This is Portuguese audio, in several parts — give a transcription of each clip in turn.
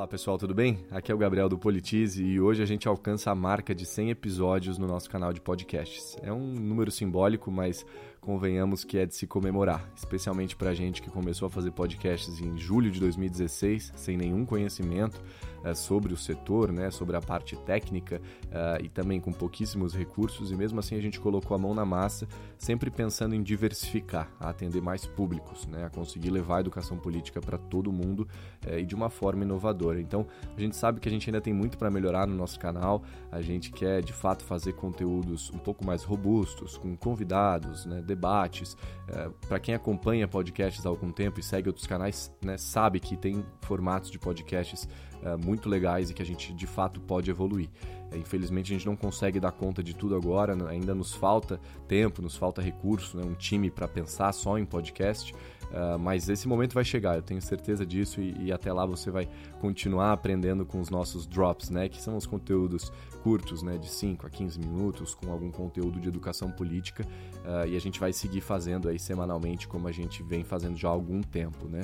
Olá pessoal, tudo bem? Aqui é o Gabriel do Politize e hoje a gente alcança a marca de 100 episódios no nosso canal de podcasts. É um número simbólico, mas convenhamos que é de se comemorar, especialmente para a gente que começou a fazer podcasts em julho de 2016, sem nenhum conhecimento uh, sobre o setor, né, sobre a parte técnica uh, e também com pouquíssimos recursos, e mesmo assim a gente colocou a mão na massa, sempre pensando em diversificar, a atender mais públicos, né, a conseguir levar a educação política para todo mundo uh, e de uma forma inovadora. Então, a gente sabe que a gente ainda tem muito para melhorar no nosso canal, a gente quer de fato fazer conteúdos um pouco mais robustos, com convidados, né, debates. para quem acompanha podcasts há algum tempo e segue outros canais, né, sabe que tem formatos de podcasts uh, muito legais e que a gente de fato pode evoluir. Uh, infelizmente a gente não consegue dar conta de tudo agora, né? ainda nos falta tempo, nos falta recurso, né? um time para pensar só em podcast. Uh, mas esse momento vai chegar, eu tenho certeza disso, e, e, até lá você vai continuar aprendendo com os nossos drops, né? Que são os conteúdos curtos, né? De 5 a 15 minutos, com algum conteúdo de educação política, uh, e a gente vai seguir fazendo aí semanalmente, como a gente vem fazendo já há algum tempo, né?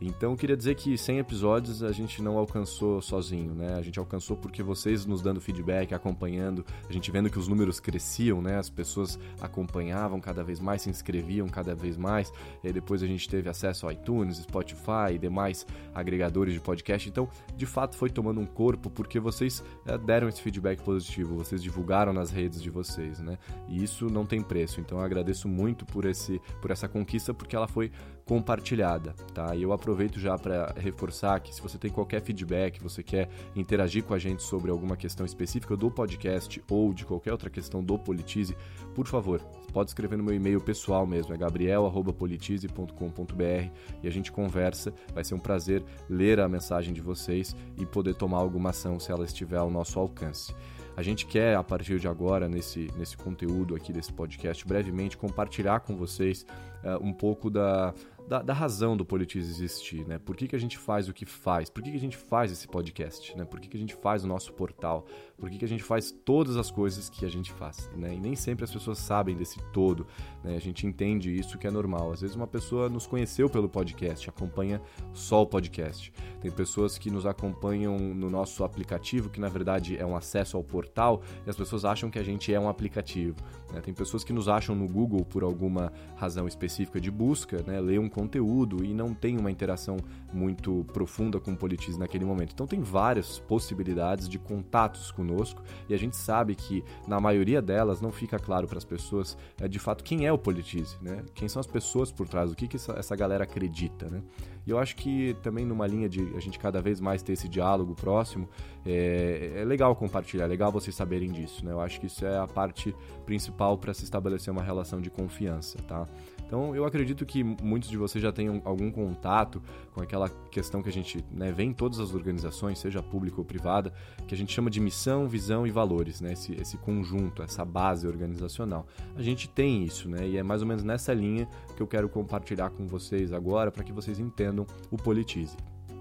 Então, queria dizer que 100 episódios a gente não alcançou sozinho, né? A gente alcançou porque vocês nos dando feedback, acompanhando, a gente vendo que os números cresciam, né? As pessoas acompanhavam cada vez mais, se inscreviam cada vez mais. E depois a gente teve acesso ao iTunes, Spotify e demais agregadores de podcast. Então, de fato, foi tomando um corpo porque vocês é, deram esse feedback positivo, vocês divulgaram nas redes de vocês, né? E isso não tem preço. Então, eu agradeço muito por, esse, por essa conquista porque ela foi compartilhada, tá? E eu aproveito já para reforçar que se você tem qualquer feedback, você quer interagir com a gente sobre alguma questão específica do podcast ou de qualquer outra questão do Politize, por favor, pode escrever no meu e-mail pessoal mesmo, é gabriel@politize.com.br e a gente conversa. Vai ser um prazer ler a mensagem de vocês e poder tomar alguma ação se ela estiver ao nosso alcance. A gente quer, a partir de agora, nesse, nesse conteúdo aqui desse podcast, brevemente compartilhar com vocês uh, um pouco da, da, da, razão do Politize existir, né? Por que, que a gente faz o que faz? Por que, que a gente faz esse podcast, né? Por que, que a gente faz o nosso portal? Por que, que a gente faz todas as coisas que a gente faz, né? E nem sempre as pessoas sabem desse todo, né? A gente entende isso que é normal. Às vezes uma pessoa nos conheceu pelo podcast, acompanha só o podcast. Tem pessoas que nos acompanham no nosso aplicativo, que na verdade é um acesso ao portal, e as pessoas acham que a gente é um aplicativo. Né? Tem pessoas que nos acham no Google por alguma razão específica de busca, né? Lê um conteúdo e não tem uma interação muito profunda com o Politize naquele momento. Então tem várias possibilidades de contatos conosco e a gente sabe que na maioria delas não fica claro para as pessoas é, de fato quem é o Politize, né? Quem são as pessoas por trás, o que, que essa, essa galera acredita, né? E eu acho que também numa linha de a gente cada vez mais ter esse diálogo próximo, é, é legal compartilhar, é legal vocês saberem disso, né? Eu acho que isso é a parte principal para se estabelecer uma relação de confiança, tá? Então eu acredito que muitos de vocês já tenham algum contato com aquela questão que a gente né, vê em todas as organizações, seja pública ou privada, que a gente chama de missão, visão e valores, né? esse, esse conjunto, essa base organizacional. A gente tem isso, né? E é mais ou menos nessa linha que eu quero compartilhar com vocês agora para que vocês entendam o Politize.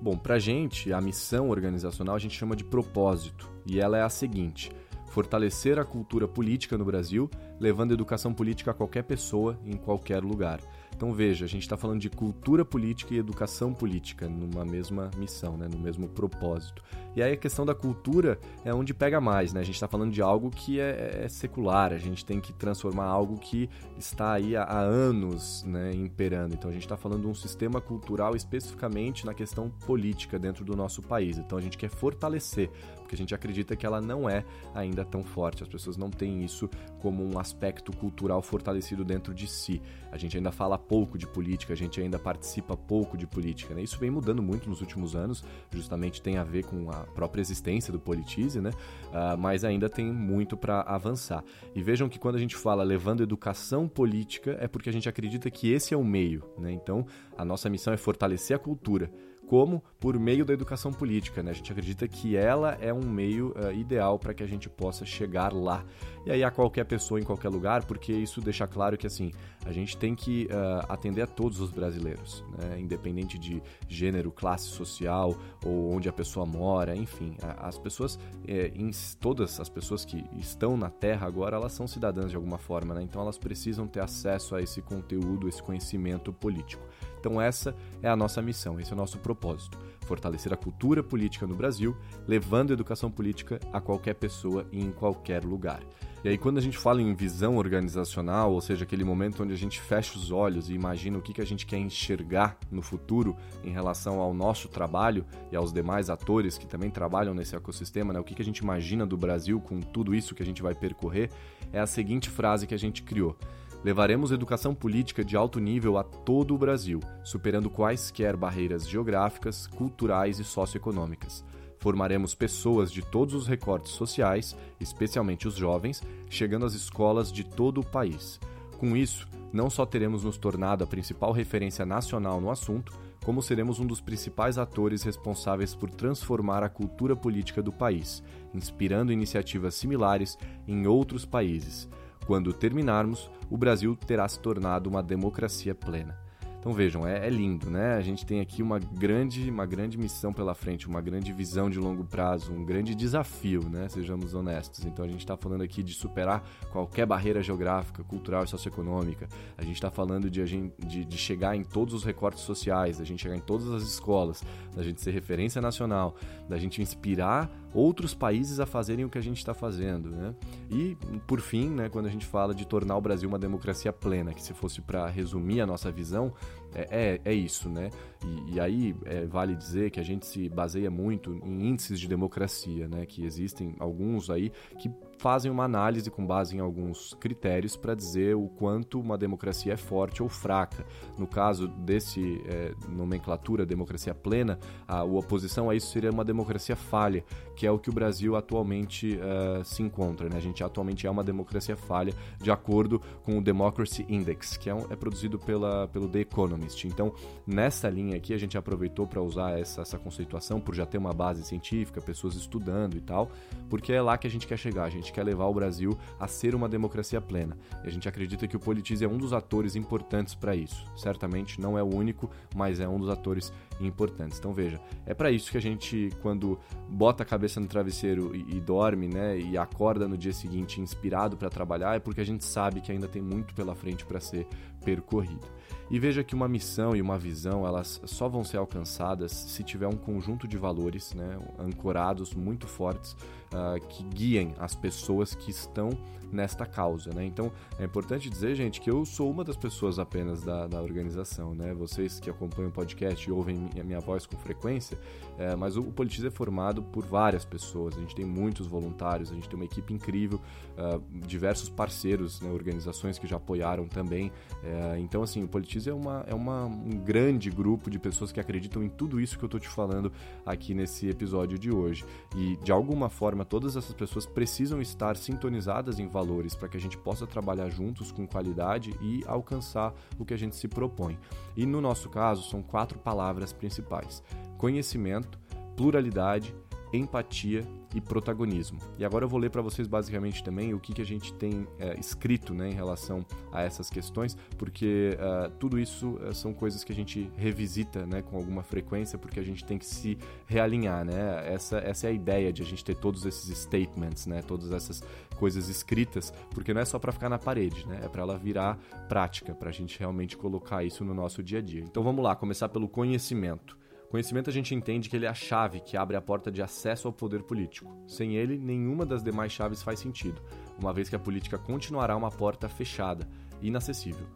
Bom, para a gente, a missão organizacional a gente chama de propósito, e ela é a seguinte: fortalecer a cultura política no Brasil, levando educação política a qualquer pessoa em qualquer lugar. Então veja, a gente está falando de cultura política e educação política numa mesma missão, né, no mesmo propósito. E aí a questão da cultura é onde pega mais, né? A gente está falando de algo que é, é, secular, a gente tem que transformar algo que está aí há, há anos né, imperando. Então a gente está falando de um sistema cultural especificamente na questão política dentro do nosso país. Então a gente quer fortalecer, porque a gente acredita que ela não é ainda tão forte. As pessoas não têm isso como um aspecto cultural fortalecido dentro de si. A gente ainda fala pouco de política, a gente ainda participa pouco de política. Né? Isso vem mudando muito nos últimos anos, justamente tem a ver com a própria existência do Politize, né? Uh, mas ainda tem muito para avançar. E vejam que quando a gente fala levando educação política, é porque a gente acredita que esse é o meio. Né? Então, a nossa missão é fortalecer a cultura como por meio da educação política. Né? A gente acredita que ela é um meio uh, ideal para que a gente possa chegar lá. E aí a qualquer pessoa em qualquer lugar, porque isso deixa claro que assim a gente tem que uh, atender a todos os brasileiros, né? independente de gênero, classe social ou onde a pessoa mora, enfim, as pessoas, eh, todas as pessoas que estão na Terra agora, elas são cidadãs de alguma forma, né? então elas precisam ter acesso a esse conteúdo, esse conhecimento político. Então essa é a nossa missão, esse é o nosso propósito fortalecer a cultura política no Brasil, levando a educação política a qualquer pessoa e em qualquer lugar. E aí, quando a gente fala em visão organizacional, ou seja, aquele momento onde a gente fecha os olhos e imagina o que, que a gente quer enxergar no futuro em relação ao nosso trabalho e aos demais atores que também trabalham nesse ecossistema, né? o que, que a gente imagina do Brasil com tudo isso que a gente vai percorrer, é a seguinte frase que a gente criou. Levaremos educação política de alto nível a todo o Brasil, superando quaisquer barreiras geográficas, culturais e socioeconômicas. Formaremos pessoas de todos os recortes sociais, especialmente os jovens, chegando às escolas de todo o país. Com isso, não só teremos nos tornado a principal referência nacional no assunto, como seremos um dos principais atores responsáveis por transformar a cultura política do país, inspirando iniciativas similares em outros países. Quando terminarmos, o Brasil terá se tornado uma democracia plena. Então vejam, é, é, lindo, né? A gente tem aqui uma grande, uma grande missão pela frente, uma grande visão de longo prazo, um grande desafio, né? Sejamos honestos. Então a gente está falando aqui de superar qualquer barreira geográfica, cultural e socioeconômica. A gente está falando de, de, de, chegar em todos os recortes sociais, da gente chegar em todas as escolas, da gente ser referência nacional, da gente inspirar outros países a fazerem o que a gente está fazendo, né? E por fim, né, quando a gente fala de tornar o Brasil uma democracia plena, que se fosse para resumir a nossa visão, é, é, é isso, né? E, e aí é, vale dizer que a gente se baseia muito em índices de democracia, né? Que existem alguns aí que fazem uma análise com base em alguns critérios para dizer o quanto uma democracia é forte ou fraca. No caso desse é, nomenclatura democracia plena, a, a, oposição a isso seria uma democracia falha, que é o que o Brasil atualmente uh, se encontra. Né? A gente atualmente é uma democracia falha, de acordo com o Democracy Index, que é, um, é produzido pela, pelo The Economist. Então, nessa linha aqui, a gente aproveitou para usar essa, essa conceituação, por já ter uma base científica, pessoas estudando e tal, porque é lá que a gente quer chegar. A gente gente quer levar o Brasil a ser uma democracia plena. E a gente acredita que o Politize é um dos atores importantes para isso. Certamente não é o único, mas é um dos atores importantes. Então veja, é para isso que a gente, quando bota a cabeça no travesseiro e, e dorme, né, e acorda no dia seguinte inspirado para trabalhar, é porque a gente sabe que ainda tem muito pela frente para ser percorrido. E veja que uma missão e uma visão, elas só vão ser alcançadas se tiver um conjunto de valores né, ancorados muito fortes uh, que guiem as pessoas que estão nesta causa. Né? Então é importante dizer, gente, que eu sou uma das pessoas apenas da, da organização. Né? Vocês que acompanham o podcast e ouvem minha, minha voz com frequência, é, mas o, o Politiz é formado por várias pessoas. A gente tem muitos voluntários, a gente tem uma equipe incrível, uh, diversos parceiros, né, organizações que já apoiaram também. É, então, assim, o Politiz é, uma, é uma, um grande grupo de pessoas que acreditam em tudo isso que eu estou te falando aqui nesse episódio de hoje. E, de alguma forma, todas essas pessoas precisam estar sintonizadas em valores para que a gente possa trabalhar juntos com qualidade e alcançar o que a gente se propõe. E, no nosso caso, são quatro palavras principais: conhecimento, pluralidade, empatia e protagonismo. E agora eu vou ler para vocês basicamente também o que, que a gente tem é, escrito né, em relação a essas questões, porque uh, tudo isso uh, são coisas que a gente revisita né, com alguma frequência, porque a gente tem que se realinhar. Né? Essa, essa é a ideia de a gente ter todos esses statements, né, todas essas coisas escritas, porque não é só para ficar na parede, né, é para ela virar prática, para a gente realmente colocar isso no nosso dia a dia. Então vamos lá, começar pelo conhecimento. Conhecimento a gente entende que ele é a chave que abre a porta de acesso ao poder político. Sem ele, nenhuma das demais chaves faz sentido, uma vez que a política continuará uma porta fechada, inacessível.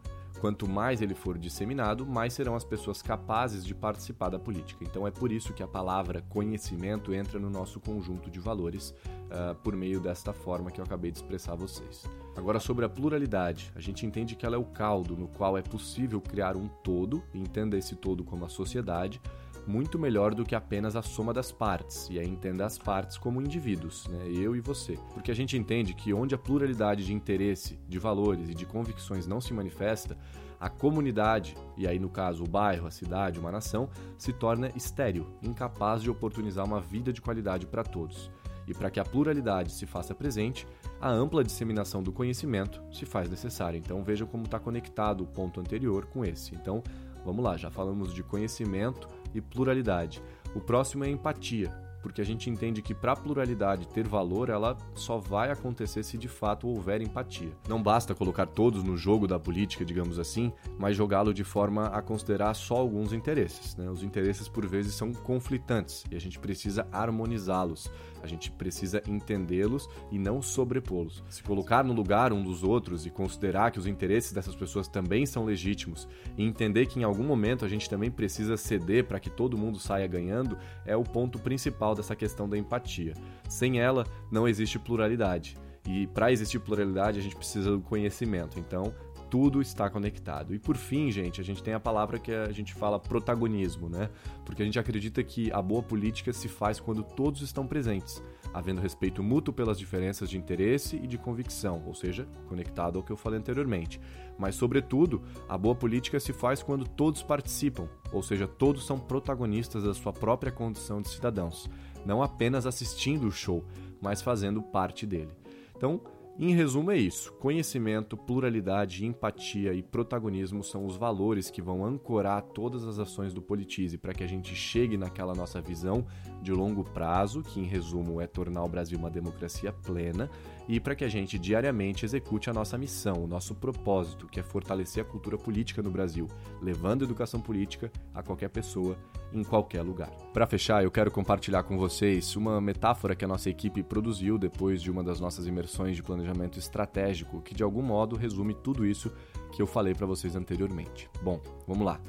Quanto mais ele for disseminado, mais serão as pessoas capazes de participar da política. Então é por isso que a palavra conhecimento entra no nosso conjunto de valores uh, por meio desta forma que eu acabei de expressar a vocês. Agora, sobre a pluralidade, a gente entende que ela é o caldo no qual é possível criar um todo, entenda esse todo como a sociedade, muito melhor do que apenas a soma das partes, e aí entenda as partes como indivíduos, né? eu e você. Porque a gente entende que onde a pluralidade de interesse, de valores e de convicções não se manifesta, a comunidade, e aí no caso o bairro, a cidade, uma nação, se torna estéril, incapaz de oportunizar uma vida de qualidade para todos. E para que a pluralidade se faça presente, a ampla disseminação do conhecimento se faz necessária. Então veja como está conectado o ponto anterior com esse. Então vamos lá, já falamos de conhecimento, e pluralidade. O próximo é empatia. porque a gente entende que para a pluralidade ter valor, ela só vai acontecer se de fato houver empatia. Não basta colocar todos no jogo da política, digamos assim, mas jogá-lo de forma a considerar só alguns interesses. Né? Os interesses, por vezes, são conflitantes e a gente precisa harmonizá-los. A gente precisa entendê-los e não sobrepô-los. Se colocar no lugar um dos outros e considerar que os interesses dessas pessoas também são legítimos e entender que em algum momento a gente também precisa ceder para que todo mundo saia ganhando é o ponto principal dessa questão da empatia. Sem ela, não existe pluralidade. E para existir pluralidade, a gente precisa do conhecimento. Então, tudo está conectado. E por fim, gente, a gente tem a palavra que a gente fala protagonismo, né? Porque a gente acredita que a boa política se faz quando todos estão presentes, havendo respeito mútuo pelas diferenças de interesse e de convicção, ou seja, conectado ao que eu falei anteriormente. Mas, sobretudo, a boa política se faz quando todos participam, ou seja, todos são protagonistas da sua própria condição de cidadãos, não apenas assistindo o show, mas fazendo parte dele. Então, em resumo, é isso. Conhecimento, pluralidade, empatia e protagonismo são os valores que vão ancorar todas as ações do Politize para que a gente chegue naquela nossa visão de longo prazo, que em resumo é tornar o Brasil uma democracia plena, e para que a gente diariamente execute a nossa missão, o nosso propósito, que é fortalecer a cultura política no Brasil, levando educação política a qualquer pessoa, em qualquer lugar. Para fechar, eu quero compartilhar com vocês uma metáfora que a nossa equipe produziu depois de uma das nossas imersões de planejamento estratégico, que de algum modo resume tudo isso que eu falei para vocês anteriormente. Bom, vamos lá.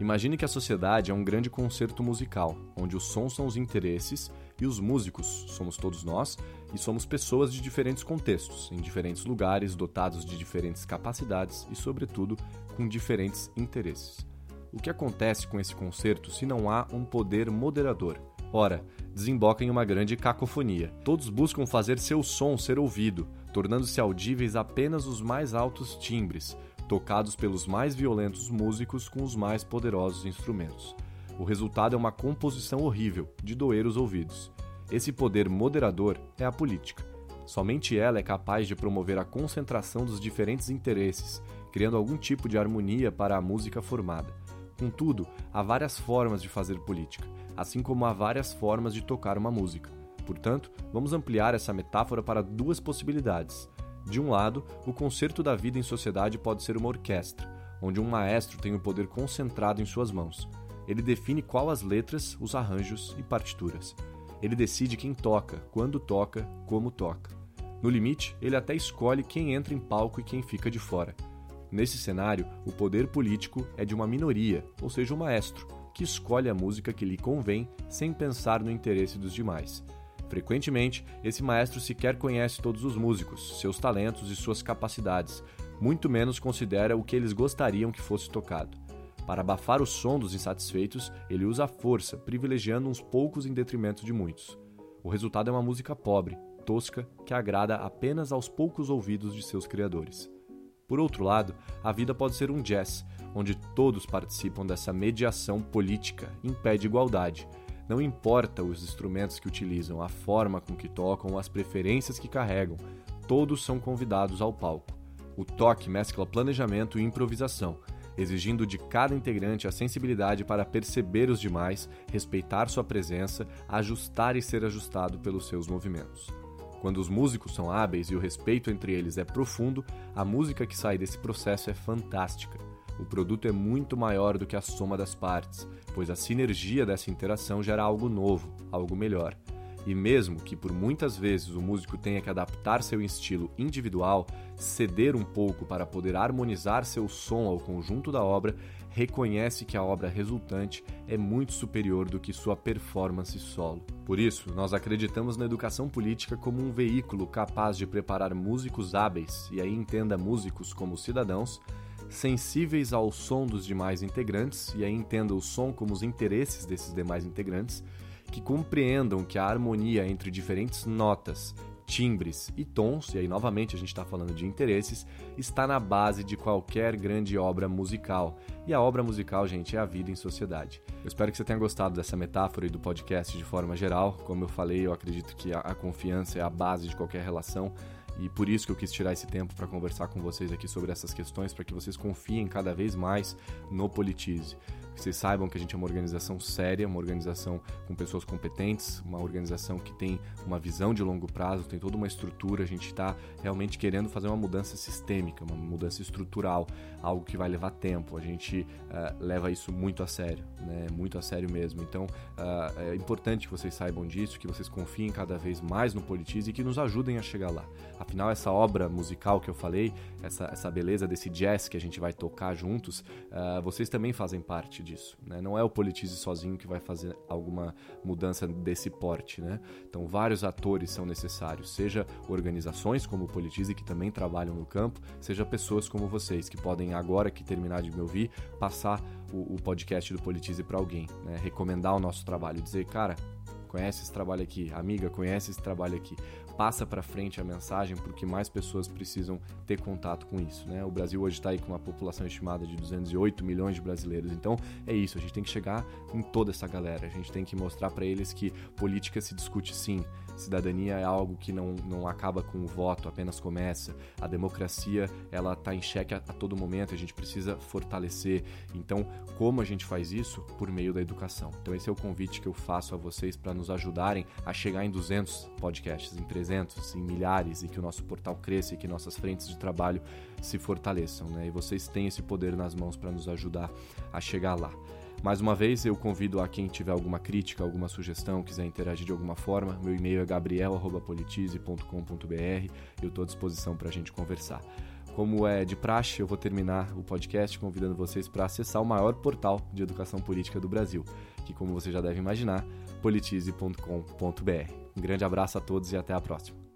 Imagine que a sociedade é um grande concerto musical, onde os sons são os interesses e os músicos somos todos nós e somos pessoas de diferentes contextos, em diferentes lugares, dotados de diferentes capacidades e, sobretudo, com diferentes interesses. O que acontece com esse concerto se não há um poder moderador? Ora, desemboca em uma grande cacofonia. Todos buscam fazer seu som ser ouvido, tornando-se audíveis apenas os mais altos timbres, tocados pelos mais violentos músicos com os mais poderosos instrumentos. O resultado é uma composição horrível, de doer os ouvidos. Esse poder moderador é a política. Somente ela é capaz de promover a concentração dos diferentes interesses, criando algum tipo de harmonia para a música formada. Contudo, há várias formas de fazer política, assim como há várias formas de tocar uma música. Portanto, vamos ampliar essa metáfora para duas possibilidades. De um lado, o concerto da vida em sociedade pode ser uma orquestra, onde um maestro tem o poder concentrado em suas mãos. Ele define qual as letras, os arranjos e partituras. Ele decide quem toca, quando toca, como toca. No limite, ele até escolhe quem entra em palco e quem fica de fora. Nesse cenário, o poder político é de uma minoria, ou seja, o maestro, que escolhe a música que lhe convém sem pensar no interesse dos demais. Frequentemente, esse maestro sequer conhece todos os músicos, seus talentos e suas capacidades, muito menos considera o que eles gostariam que fosse tocado. Para abafar o som dos insatisfeitos, ele usa a força, privilegiando uns poucos em detrimento de muitos. O resultado é uma música pobre, tosca, que agrada apenas aos poucos ouvidos de seus criadores. Por outro lado, a vida pode ser um jazz, onde todos participam dessa mediação política em pé de igualdade, não importa os instrumentos que utilizam, a forma com que tocam as preferências que carregam, todos são convidados ao palco. O toque mescla planejamento e improvisação, exigindo de cada integrante a sensibilidade para perceber os demais, respeitar sua presença, ajustar e ser ajustado pelos seus movimentos. Quando os músicos são hábeis e o respeito entre eles é profundo, a música que sai desse processo é fantástica o produto é muito maior do que a soma das partes, pois a sinergia dessa interação gera algo novo, algo melhor. E mesmo que por muitas vezes o músico tenha que adaptar seu estilo individual, ceder um pouco para poder harmonizar seu som ao conjunto da obra, reconhece que a obra resultante é muito superior do que sua performance solo. Por isso, nós acreditamos na educação política como um veículo capaz de preparar músicos hábeis, e aí entenda músicos como cidadãos, sensíveis ao som dos demais integrantes, e aí entenda o som como os interesses desses demais integrantes, que compreendam que a harmonia entre diferentes notas, timbres e tons, e aí novamente a gente está falando de interesses, está na base de qualquer grande obra musical. E a obra musical, gente, é a vida em sociedade. Eu espero que você tenha gostado dessa metáfora e do podcast de forma geral. Como eu falei, eu acredito que a, confiança é a base de qualquer relação. E por isso que eu quis tirar esse tempo para conversar com vocês aqui sobre essas questões, para que vocês confiem cada vez mais no Politize. Que vocês saibam que a gente é uma organização séria, uma organização com pessoas competentes, uma organização que tem uma visão de longo prazo, tem toda uma estrutura. A gente está realmente querendo fazer uma mudança sistêmica, uma mudança estrutural, algo que vai levar tempo. A gente uh, leva isso muito a sério, né? muito a sério mesmo. Então uh, é importante que vocês saibam disso, que vocês confiem cada vez mais no Politize e que nos ajudem a chegar lá. Afinal, essa obra musical que eu falei, essa, essa beleza desse jazz que a gente vai tocar juntos, uh, vocês também fazem parte disso. Né? Não é o Politize sozinho que vai fazer alguma mudança desse porte. Né? Então, vários atores são necessários, seja organizações como o Politize, que também trabalham no campo, seja pessoas como vocês, que podem, agora que terminar de me ouvir, passar o, o podcast do Politize para alguém, né? recomendar o nosso trabalho, dizer, cara, conhece esse trabalho aqui, amiga, conhece esse trabalho aqui passa para frente a mensagem porque mais pessoas precisam ter contato com isso. Né? O Brasil hoje está aí com uma população estimada de 208 milhões de brasileiros. Então é isso, a gente tem que chegar em toda essa galera. A gente tem que mostrar para eles que política se discute sim, cidadania é algo que não, não acaba com o voto, apenas começa. A democracia ela está em xeque a, a todo momento, a gente precisa fortalecer. Então, como a gente faz isso? Por meio da educação. Então, esse é o convite que eu faço a vocês para nos ajudarem a chegar em 200 podcasts, em 300, em milhares, e que o nosso portal cresça e que nossas frentes de trabalho se fortaleçam. Né? E vocês têm esse poder nas mãos para nos ajudar a chegar lá. Mais uma vez, eu convido a quem tiver alguma crítica, alguma sugestão, quiser interagir de alguma forma. Meu e-mail é gabriel.politize.com.br. Eu estou à disposição para a gente conversar. Como é de praxe, eu vou terminar o podcast convidando vocês para acessar o maior portal de educação política do Brasil, que, como você já deve imaginar, politize.com.br. Um grande abraço a todos e até a próxima.